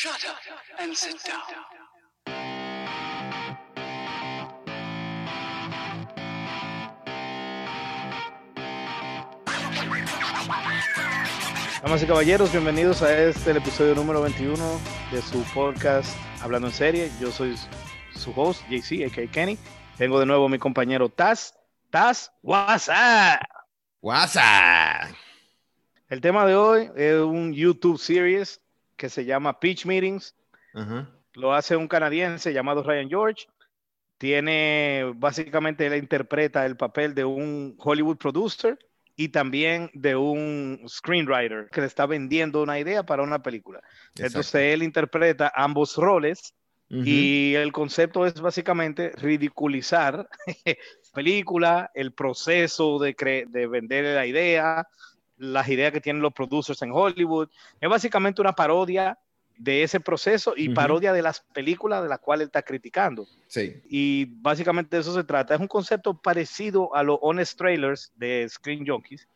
Shut up and sit down. Damas y caballeros, bienvenidos a este el episodio número 21 de su podcast Hablando en Serie. Yo soy su host, JC, a.k.a. Kenny. Tengo de nuevo a mi compañero Taz. Taz, WhatsApp. WhatsApp. El tema de hoy es un YouTube series que se llama Pitch Meetings. Lo hace un canadiense llamado Ryan George. Tiene, básicamente, él interpreta el papel de un Hollywood producer y también de un screenwriter que le está vendiendo una idea para una película. Entonces Exacto. él interpreta ambos roles y el concepto es básicamente ridiculizar película, el proceso de, de vender la idea, las ideas que tienen los producers en Hollywood. Es básicamente una parodia de ese proceso y parodia de las películas de las cuales él está criticando. Sí. Y básicamente de eso se trata. Es un concepto parecido a los honest trailers de Screen Junkies,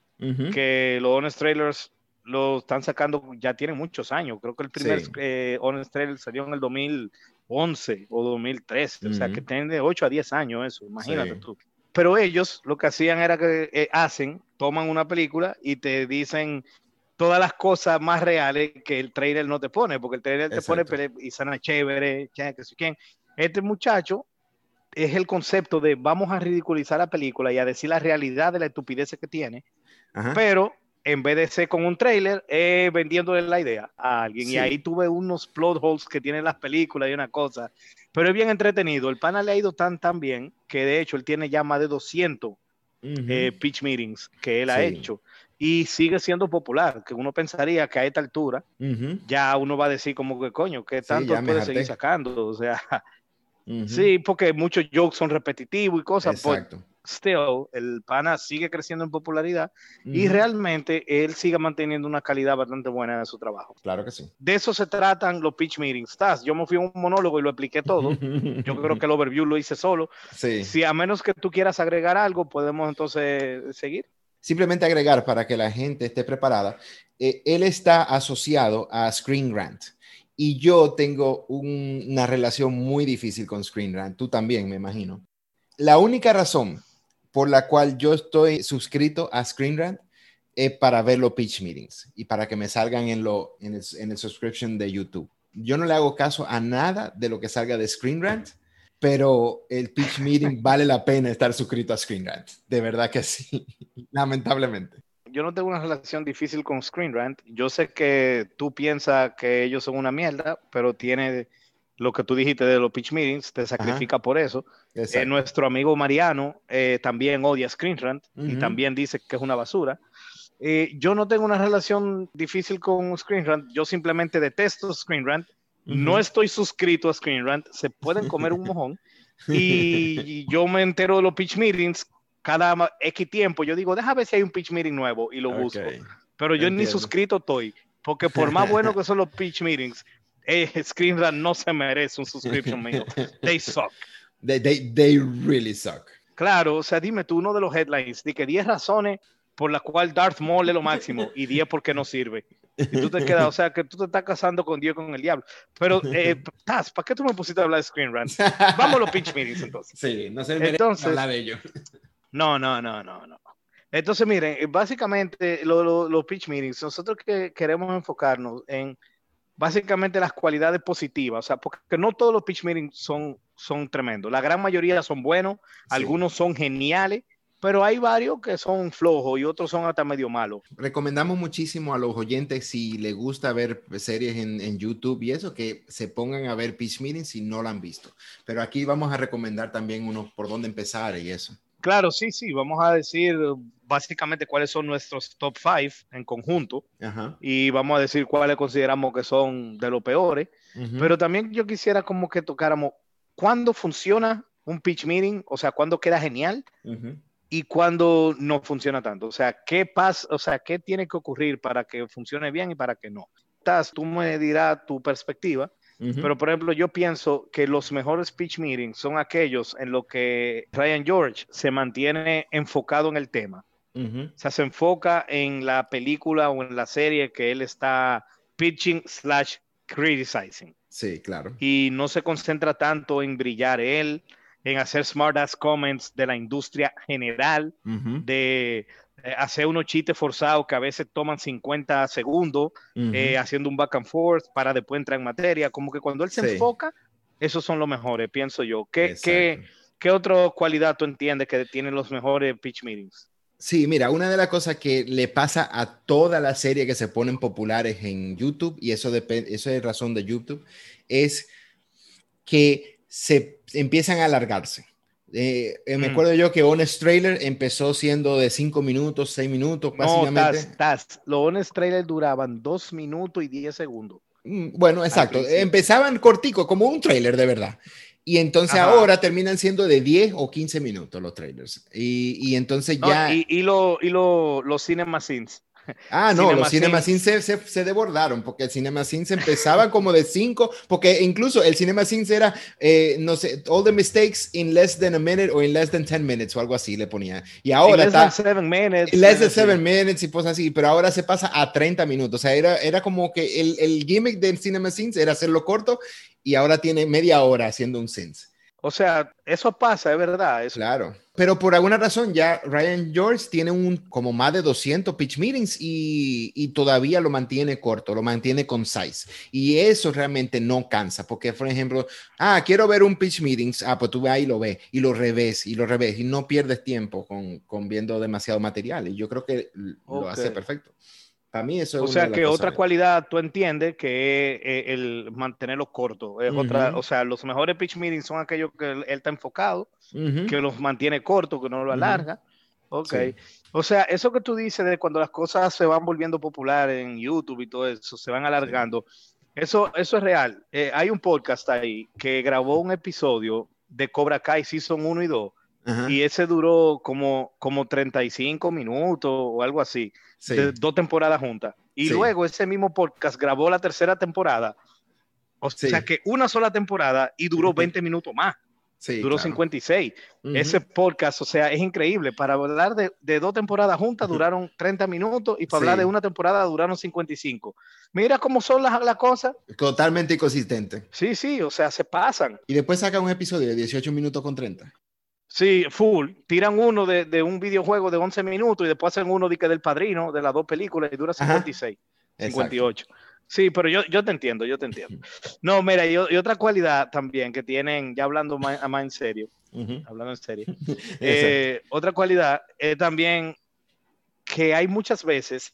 que los honest trailers lo están sacando, ya tienen muchos años. Creo que el primer Sí. eh, honest trailer salió en el 2011 o 2013, o sea que tiene de 8 a 10 años eso, imagínate Sí. tú. Pero ellos lo que hacían era que eh, hacen, toman una película y te dicen todas las cosas más reales que el trailer no te pone, porque el trailer te pone y sana chévere, que quién. Este muchacho es el concepto de vamos a ridiculizar la película y a decir la realidad de la estupidez que tiene, Ajá. pero en vez de ser con un trailer, vendiéndole la idea a alguien. Y ahí tuve unos plot holes que tienen las películas y una cosa. Pero es bien entretenido. El pana le ha ido tan, tan bien que de hecho él tiene ya más de 200 Ujú. eh, pitch meetings que él ha Sí. hecho. Y sigue siendo popular, que uno pensaría que a esta altura Ujú. ya uno va a decir como que coño, que Sí, tanto me puede harté. seguir sacando. O sea, Ujú. sí, porque muchos jokes son repetitivos y cosas. But Exacto. Still, el pana sigue creciendo en popularidad y realmente él sigue manteniendo una calidad bastante buena de su trabajo. Claro que sí. De eso se tratan los pitch meetings. Taz, yo me fui a un monólogo y lo expliqué todo. Yo creo que el overview lo hice solo. Sí. Si a menos que tú quieras agregar algo, podemos entonces seguir. Simplemente agregar para que la gente esté preparada. eh, él está asociado a Screen Rant y yo tengo un- una relación muy difícil con Screen Rant. Tú también, me imagino. La única razón por la cual yo estoy suscrito a Screen Rant es para ver los pitch meetings y para que me salgan en, lo, en, el, en el subscription de YouTube. Yo no le hago caso a nada de lo que salga de Screen Rant, pero el pitch meeting vale la pena estar suscrito a Screen Rant. De verdad que sí, lamentablemente. Yo no tengo una relación difícil con Screen Rant. Yo sé que tú piensas que ellos son una mierda, pero tiene lo que tú dijiste de los pitch meetings, te sacrifica por eso. Eh, nuestro amigo Mariano eh, también odia Screen Rant y también dice que es una basura. Eh, yo no tengo una relación difícil con Screen Rant, yo simplemente detesto Screen Rant. No estoy suscrito a Screen Rant, se pueden comer un mojón. Y, yo me entero de los pitch meetings cada X tiempo. Yo digo, déjame ver si hay un pitch meeting nuevo y lo busco. Ok. Pero yo ni suscrito estoy, porque por más bueno que son los pitch meetings, eh, Screen Rant no se merece un subscription mío. They suck. They, they, they really suck. Claro, o sea, dime tú uno de los headlines, de que 10 razones por las cuales Darth Maul es lo máximo y 10 por qué no sirve. Y tú te quedas, o sea, que tú te estás casando con Dios con el diablo. Pero, eh, Taz, ¿para qué tú me pusiste a hablar de Screen Rant? Vamos a los pitch meetings entonces. Sí, no se Entonces- hablar de ello. No, no, no, no, no. Entonces, miren, eh, básicamente lo- lo- los pitch meetings, nosotros que queremos enfocarnos en básicamente las cualidades positivas, o sea, porque no todos los pitch meetings son, son tremendos, la gran mayoría son buenos, algunos son geniales, pero hay varios que son flojos y otros son hasta medio malos. Recomendamos muchísimo a los oyentes si les gusta ver series en, en YouTube y eso, que se pongan a ver Pitch Meetings si no la han visto. Pero aquí vamos a recomendar también uno por dónde empezar y eso. Claro, sí, sí, vamos a decir básicamente cuáles son nuestros top five en conjunto Ajá. y vamos a decir cuáles consideramos que son de los peores. Pero también yo quisiera como que tocáramos cuándo funciona un pitch meeting, o sea, cuándo queda genial y cuándo no funciona tanto. O sea, qué pasa, o sea, qué tiene que ocurrir para que funcione bien y para que no. Taz, tú me dirás tu perspectiva, Pero por ejemplo, yo pienso que los mejores pitch meetings son aquellos en los que Ryan George se mantiene enfocado en el tema. O sea, se enfoca en la película o en la serie que él está pitching slash criticizing. Sí, claro. Y no se concentra tanto en brillar él, en hacer smart ass comments de la industria general, de eh, hacer unos chistes forzados que a veces toman 50 segundos, ujú. eh, haciendo un back and forth para después entrar en materia. Como que cuando él se Sí. enfoca, esos son los mejores, pienso yo. ¿Qué, qué, qué otra cualidad tú entiendes que tienen los mejores pitch meetings? Sí, mira, una de las cosas que le pasa a todas las series que se ponen populares en YouTube, y eso, eso es razón de YouTube, es que se empiezan a alargarse. Eh, eh, me Mm. acuerdo yo que Honest Trailer empezó siendo de 5 minutos, 6 minutos, No, básicamente. Taz, Taz, los honest trailers duraban 2 minutos y 10 segundos. Mm, Bueno, exacto. Empezaban cortico, como un trailer de verdad. Y entonces Ajá. ahora terminan siendo de 10 o 15 minutos los trailers. Y, y entonces No, ya... y y lo- y lo- los cinema scenes. Ah, no, los Cinema Cinema se, se, se desbordaron porque el Cinema Scenes empezaba como de 5, porque incluso el Cinema Scenes era, eh, no sé, all the mistakes in less than a minute o in less than 10 minutes o algo así le ponía. Y ahora less than está seven minutes. in less than. 7 minutes y cosas así, pero ahora se pasa a 30 minutos. O sea, era, era como que el, el gimmick del Cinema Scenes era hacerlo corto y ahora tiene media hora haciendo un Scenes. O sea, eso pasa, es verdad. Eso. Claro. Pero por alguna razón ya Ryan George tiene un como más de 200 pitch meetings y, y todavía lo mantiene corto, lo mantiene concise. Y eso realmente no cansa, porque por ejemplo, ah, quiero ver un pitch meetings, ah, pues tú vas y lo ves y lo revés y lo revés y no pierdes tiempo con, con viendo demasiado material. Y yo creo que lo hace perfecto. Para mí eso es O una sea de las que cosas otra cualidad tú entiendes que es eh, el mantenerlo corto. Es otra, Ujú. o sea, los mejores pitch meetings son aquellos que él, él está enfocado, Ujú. que los mantiene cortos, que no lo alarga. Ok. Sí. O sea, eso que tú dices de cuando las cosas se van volviendo populares en YouTube y todo eso, se van alargando, eso, eso es real. Eh, hay un podcast ahí que grabó un episodio de Cobra Kai Season 1 y 2 Ajá. y ese duró como, como 35 minutos o algo así, Sí. de dos temporadas juntas. Y Sí. luego ese mismo podcast grabó la tercera temporada. O Sí. sea que una sola temporada y duró 20 minutos más, Sí, duró claro. 56. Ujú. Ese podcast, o sea, es increíble. Para hablar de, de dos temporadas juntas duraron 30 minutos y para Sí. hablar de una temporada duraron 55. Mira cómo son las, las cosas. Totalmente inconsistente. Sí, sí, o sea, se pasan. Y después saca un episodio de 18 minutos con 30. Sí, full. Tiran uno de, de un videojuego de 11 minutos y después hacen uno de que del padrino, de las dos películas, y dura Ajá. 56, Exacto. 58. Sí, pero yo, yo te entiendo, yo te entiendo. No, mira, y, otra cualidad también que tienen, ya hablando más, más en serio, hablando en serio, eh, otra cualidad es también que hay muchas veces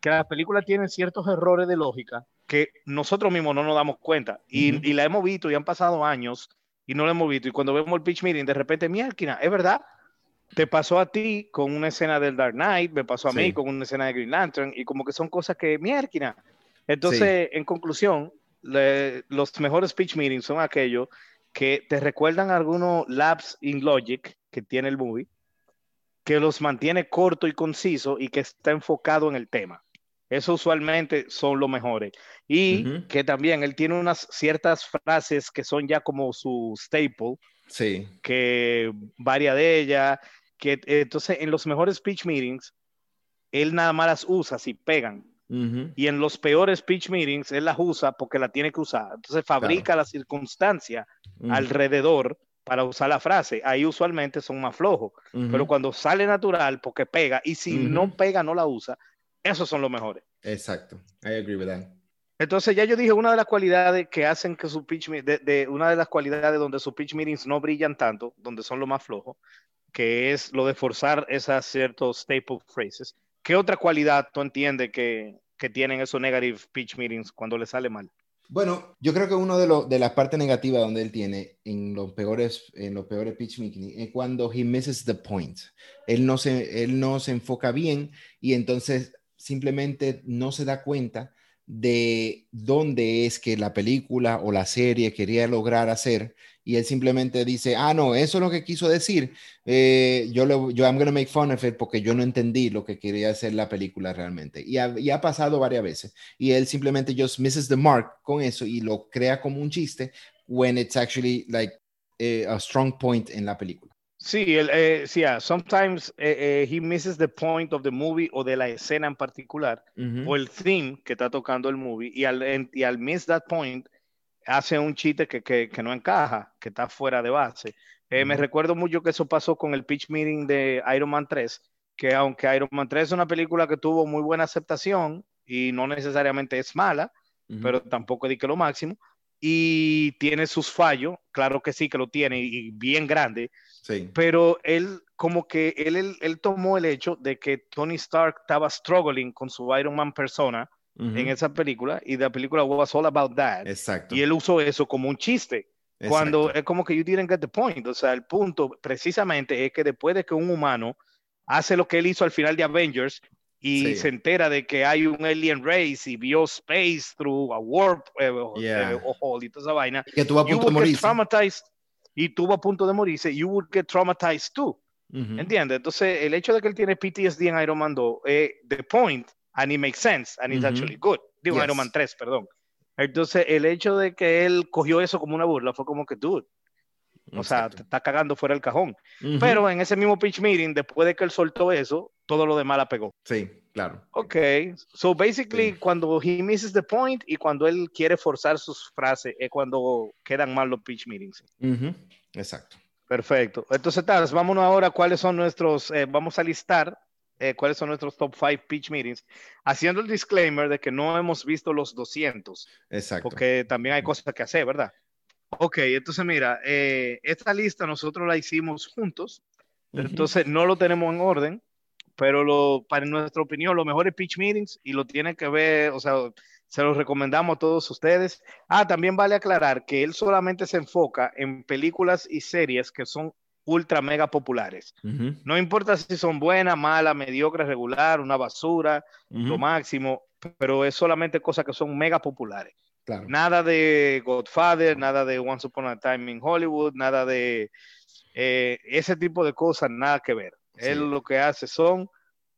que las películas tienen ciertos errores de lógica que nosotros mismos no nos damos cuenta y la hemos visto y han pasado años y no la hemos visto y cuando vemos el pitch meeting de repente, mierda, es verdad, te pasó a ti con una escena del Dark Knight, me pasó a Sí. mí con una escena de Green Lantern y como que son cosas que, mierda. Entonces, en conclusión, le- los mejores pitch meetings son aquellos que te recuerdan algunos labs in logic que tiene el movie, que los mantiene corto y conciso y que está enfocado en el tema. Eso usualmente son los mejores. Y Ujú. que también él tiene unas ciertas frases que son ya como su staple, Sí. que varia de ellas, que entonces en los mejores pitch meetings, él nada más las usa si pegan. Ujú. Y en los peores pitch meetings, él las usa porque la tiene que usar. Entonces fabrica la circunstancia Ujú. alrededor para usar la frase. Ahí usualmente son más flojos. Pero cuando sale natural, porque pega, y si no pega, no la usa, esos son los mejores. Exacto. I agree with that. Entonces ya yo dije una de las cualidades que hacen que su pitch de, de- una de las cualidades donde sus pitch meetings no brillan tanto, donde son lo más flojos, que es lo de forzar esas ciertos staple phrases. ¿Qué otra cualidad tú entiendes que, que tienen esos negative pitch meetings cuando le sale mal? Bueno, yo creo que uno de, los de las partes negativas donde él tiene en los peores, en los peores pitch meetings es cuando he misses the point. Él no se, él no se enfoca bien y entonces simplemente no se da cuenta de dónde es que la película o la serie quería lograr hacer y él simplemente dice, ah, no, eso es lo que quiso decir, eh, yo, lo, yo I'm gonna make fun of it porque yo no entendí lo que quería hacer la película realmente. Y ha, pasado varias veces. Y él simplemente just misses the mark con eso y lo crea como un chiste when it's actually like eh, a strong point en la película. Sí, el, eh, sí, yeah, sometimes eh, eh, he misses the point of the movie o de la escena en particular Ujú. o el theme que está tocando el movie y al, en- y al miss that point hace un chiste que, que, que no encaja, que está fuera de base. Eh, Me Ujú. recuerdo mucho que eso pasó con el pitch meeting de Iron Man 3, que aunque Iron Man 3 es una película que tuvo muy buena aceptación y no necesariamente es mala, Ujú. pero tampoco di que lo máximo, y tiene sus fallos, claro que sí que lo tiene y bien grande, Sí. pero él como que él, él, él tomó el hecho de que Tony Stark estaba struggling con su Iron Man persona en esa película y la película was all about that Exacto. y él usó eso como un chiste cuando es como que you didn't get the point o sea el punto precisamente es que después de que un humano hace lo que él hizo al final de Avengers y Sí. se entera de que hay un alien race y vio space through a warp eh, Yeah. eh, hole y toda esa vaina Que tuvo a punto de morirse. traumatized y tuvo a punto de morirse you would get traumatized too Ujú. ¿Entiendes? Entonces, el hecho de que él tiene PTSD en Iron Man 2, eh, the point, and it makes sense, and it's Ujú. actually good. Digo, Yes. Iron Man 3, perdón. Entonces, el hecho de que él cogió eso como una burla fue como que, dude, o sea, te Exacto. está cagando fuera del cajón. Ujú. Pero en ese mismo pitch meeting, después de que él soltó eso, todo lo demás la pegó. Sí, claro. Ok, so basically, Sí. cuando he misses the point y cuando él quiere forzar sus frases, es cuando quedan mal los pitch meetings. Ujú. Exacto. Perfecto. Entonces, Taz, vámonos ahora cuáles son nuestros, eh, vamos a listar eh, cuáles son nuestros top 5 pitch meetings, haciendo el disclaimer de que no hemos visto los 200, Exacto. porque también hay cosas que hacer, ¿verdad? Ok, entonces mira, eh, esta lista nosotros la hicimos juntos, Ujú. entonces no lo tenemos en orden, pero lo, para nuestra opinión, los mejores pitch meetings y lo tienen que ver, o sea, se los recomendamos a todos ustedes. Ah, también vale aclarar que él solamente se enfoca en películas y series que son ultra mega populares. No importa si son buenas, malas, mediocres, regular, una basura, lo máximo, pero es solamente cosas que son mega populares. Claro. Nada de Godfather, nada de Once Upon a Time in Hollywood, nada de eh, ese tipo de cosas, nada que ver. Sí. Él lo que hace son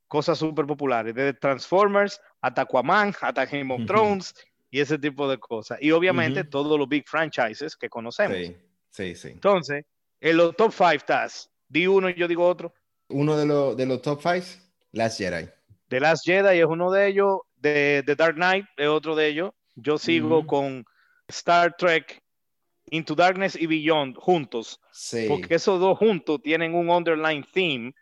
cosas súper populares, desde Transformers hasta Aquaman, hasta Game of. Thrones y ese tipo de cosas. Y obviamente Ujú. todos los big franchises que conocemos. Sí, sí, sí. Entonces, en los top 5 estás, di uno y yo digo otro. Uno de, los de los top five, Last Jedi. The Last Jedi es uno de ellos, The, The Dark Knight es otro de ellos. Yo sigo Ujú. con Star Trek, Into Darkness y Beyond juntos, Sí. porque esos dos juntos tienen un underline theme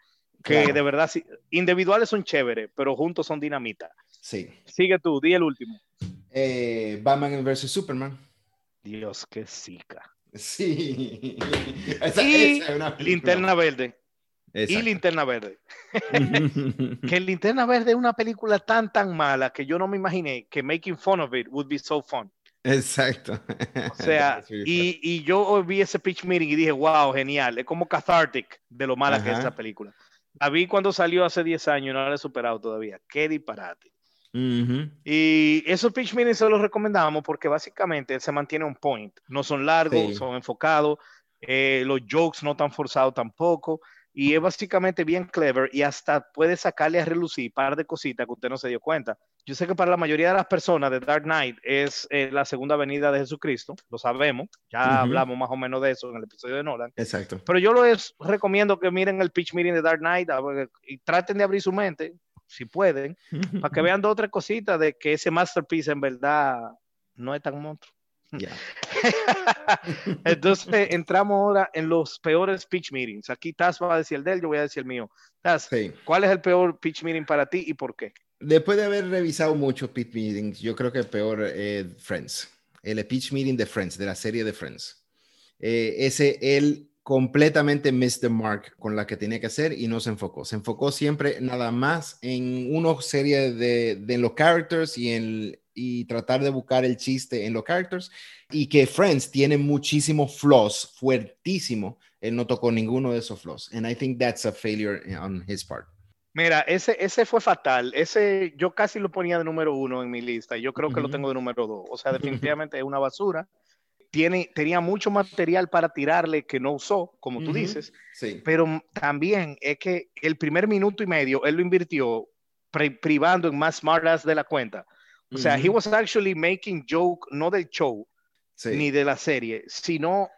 que Claro. de verdad, sí, individuales son chéveres, pero juntos son dinamita. Sí. Sigue tú, di el último. Eh, Batman vs Superman. Dios, qué sica. Sí. Esa, Y esa es una. Linterna Verde. Y. Linterna Verde. Que Linterna Verde es una película tan, tan mala que yo no me imaginé que making fun of it would be so fun. Exacto. O sea, y, y yo vi ese pitch meeting y dije, wow, genial. Es como cathartic de lo mala que es esa película. La vi cuando salió hace 10 años no la he superado todavía. Qué disparate. funny. Ujú. Y esos pitch meetings se los recomendamos porque básicamente se mantiene un point. No son largos, Sí. son enfocados. eh, los jokes no tan forzados tampoco. Y es básicamente bien clever y hasta puede sacarle a relucir un par de cositas que usted no se dio cuenta. Yo sé que para la mayoría de las personas The Dark Knight es eh, la segunda venida de Jesucristo, lo sabemos, ya Ujú. hablamos más o menos de eso en el episodio de Nolan. Exacto. Pero yo les recomiendo que miren el pitch meeting de Dark Knight y traten de abrir su mente, si pueden, para que vean dos o tres cositas de que ese masterpiece en verdad no es tan monstruo. Ya. Entonces entramos ahora en los peores pitch meetings. Aquí Taz va a decir el de él, yo voy a decir el mío. Taz, Sí. ¿cuál es el peor pitch meeting para ti y por qué? Después de haber revisado muchos pitch meetings, yo creo que peor es Friends. El pitch meeting de Friends, de la serie de Friends. Eh, ese, él completamente missed the mark con la que tenía que hacer y no se enfocó. Se enfocó siempre nada más en una serie de, de los characters y, en, y tratar de buscar el chiste en los characters. Y que Friends tiene muchísimos flaws, fuertísimo. Él no tocó ninguno de esos flaws. And I think that's a failure on his part. Mira, ese, ese fue fatal. Ese yo casi lo ponía de número uno en mi lista y yo creo que lo tengo de número dos. O sea, definitivamente es una basura. Tiene, tenía mucho material para tirarle que no usó, como tú dices, Sí. pero también es que el primer minuto y medio él lo invirtió pri- privando en más smartass de la cuenta. O sea, he was actually making joke no del show Sí. ni de la serie, sino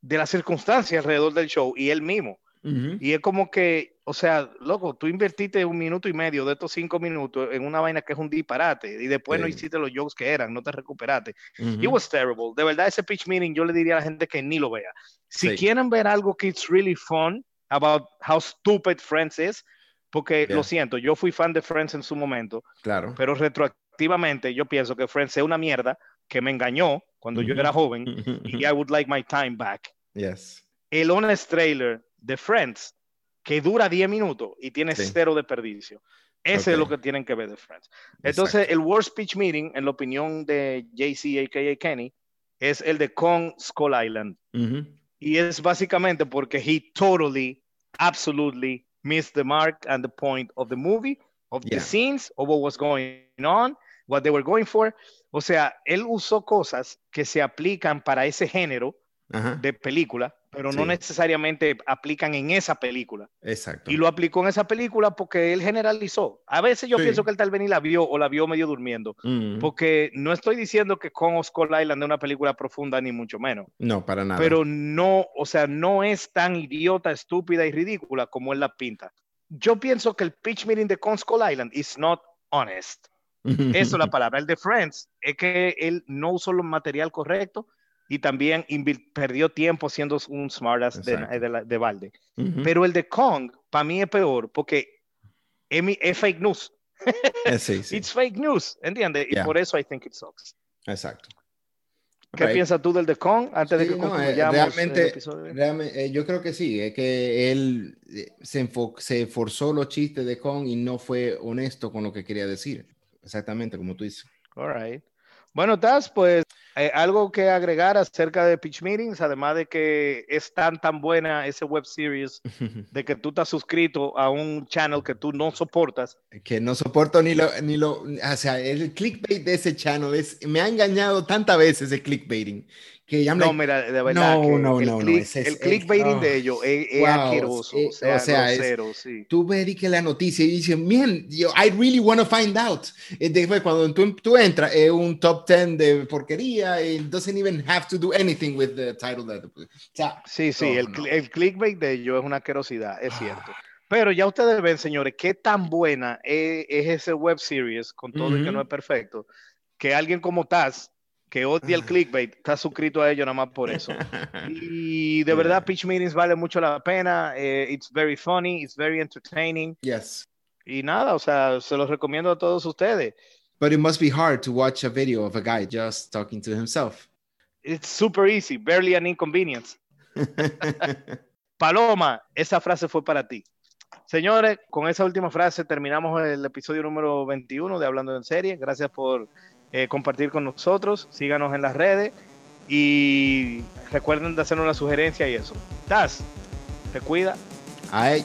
de las circunstancias alrededor del show y él mismo. Ujú. Y es como que, o sea, loco, tú invertiste un minuto y medio de estos cinco minutos en una vaina que es un disparate y después no hiciste los jokes que eran, no te recuperaste. Ujú. It was terrible. De verdad, ese pitch meeting yo le diría a la gente que ni lo vea. Si Sí. quieren ver algo que it's really fun about how stupid Friends is, porque Yeah. lo siento, yo fui fan de Friends en su momento, Claro. pero retroactivamente yo pienso que Friends es una mierda que me engañó cuando yo Ujú. era joven y I would like my time back. Yes. El honest trailer de Friends que dura 10 minutos y tiene Sí. cero desperdicio. Ese es lo que tienen que ver de Friends. Entonces, Exacto. el worst pitch meeting, en la opinión de JC, a.k.a. Kenny, es el de Kong Skull Island. Ujú. Y es básicamente porque he totally, absolutely missed the mark and the point of the movie, of Yeah. the scenes, of what was going on, what they were going for. O sea, él usó cosas que se aplican para ese género de película, pero no Sí. necesariamente aplican en esa película. Exacto. Y lo aplicó en esa película porque él generalizó. A veces yo Sí. pienso que él tal vez ni la vio o la vio medio durmiendo. Ujú. Porque no estoy diciendo que of Skull Island es una película profunda, ni mucho menos. No, para nada. Pero no, o sea, no es tan idiota, estúpida y ridícula como él la pinta. Yo pienso que el pitch meeting de Kong Skull Island is not honest. Eso es la palabra. El de Friends es que él no usó el material correcto y también perdió tiempo siendo un smartass de, de, la- de balde. Ujú. Pero el de Kong, para mí es peor porque es, mi- es fake news. Eh, sí, sí. It's fake news, ¿entiendes? Y Yeah. por eso I think it sucks. Exacto. ¿Qué Right. piensas tú del de Kong antes de Sí, que no, eh, realmente- el episodio? Realmente, eh, yo creo que sí, es que él se, se forzó los chistes de Kong y no fue honesto con lo que quería decir. Exactamente, como tú dices. All right. Bueno, Taz, pues eh, algo que agregar acerca de Pitch Meetings, además de que es tan tan buena ese web series de que tú estás suscrito a un channel que tú no soportas. que no soporto ni lo, ni lo, o sea, el clickbait de ese channel es, me ha engañado tantas veces el clickbaiting que ya me No, mira, de verdad No, que no, el, no, no, click- ese es- el es- clickbaiting oh, de ellos es, es wow, asqueroso, eh, o sea, o sea, es- sí. tú ves que la noticia y dices, man, yo, I really want to find out. Y después cuando tú, tú entras, es un top 10 de porquería, it doesn't even have to do anything with the title. That, o sea, Sí, sí, no, el, no. el clickbait de ellos es una asquerosidad, es cierto. Pero ya ustedes ven, señores, qué tan buena es, es ese web series, con todo y que no es perfecto, que alguien como Taz, que odia el clickbait, está suscrito a ellos nada más por eso. Y de verdad, Pitch Meetings vale mucho la pena. eh, it's very funny, it's very entertaining. yes. Y nada, o sea, se los recomiendo a todos ustedes. But it must be hard to watch a video of a guy just talking to himself. It's super easy, barely an inconvenience. Paloma, esa frase fue para ti. Señores, con esa última frase terminamos el episodio número 21 de Hablando en Serie. Gracias por eh, compartir con nosotros. Síganos en las redes y recuerden de hacernos una sugerencia y eso. Taz, te cuida. Ay.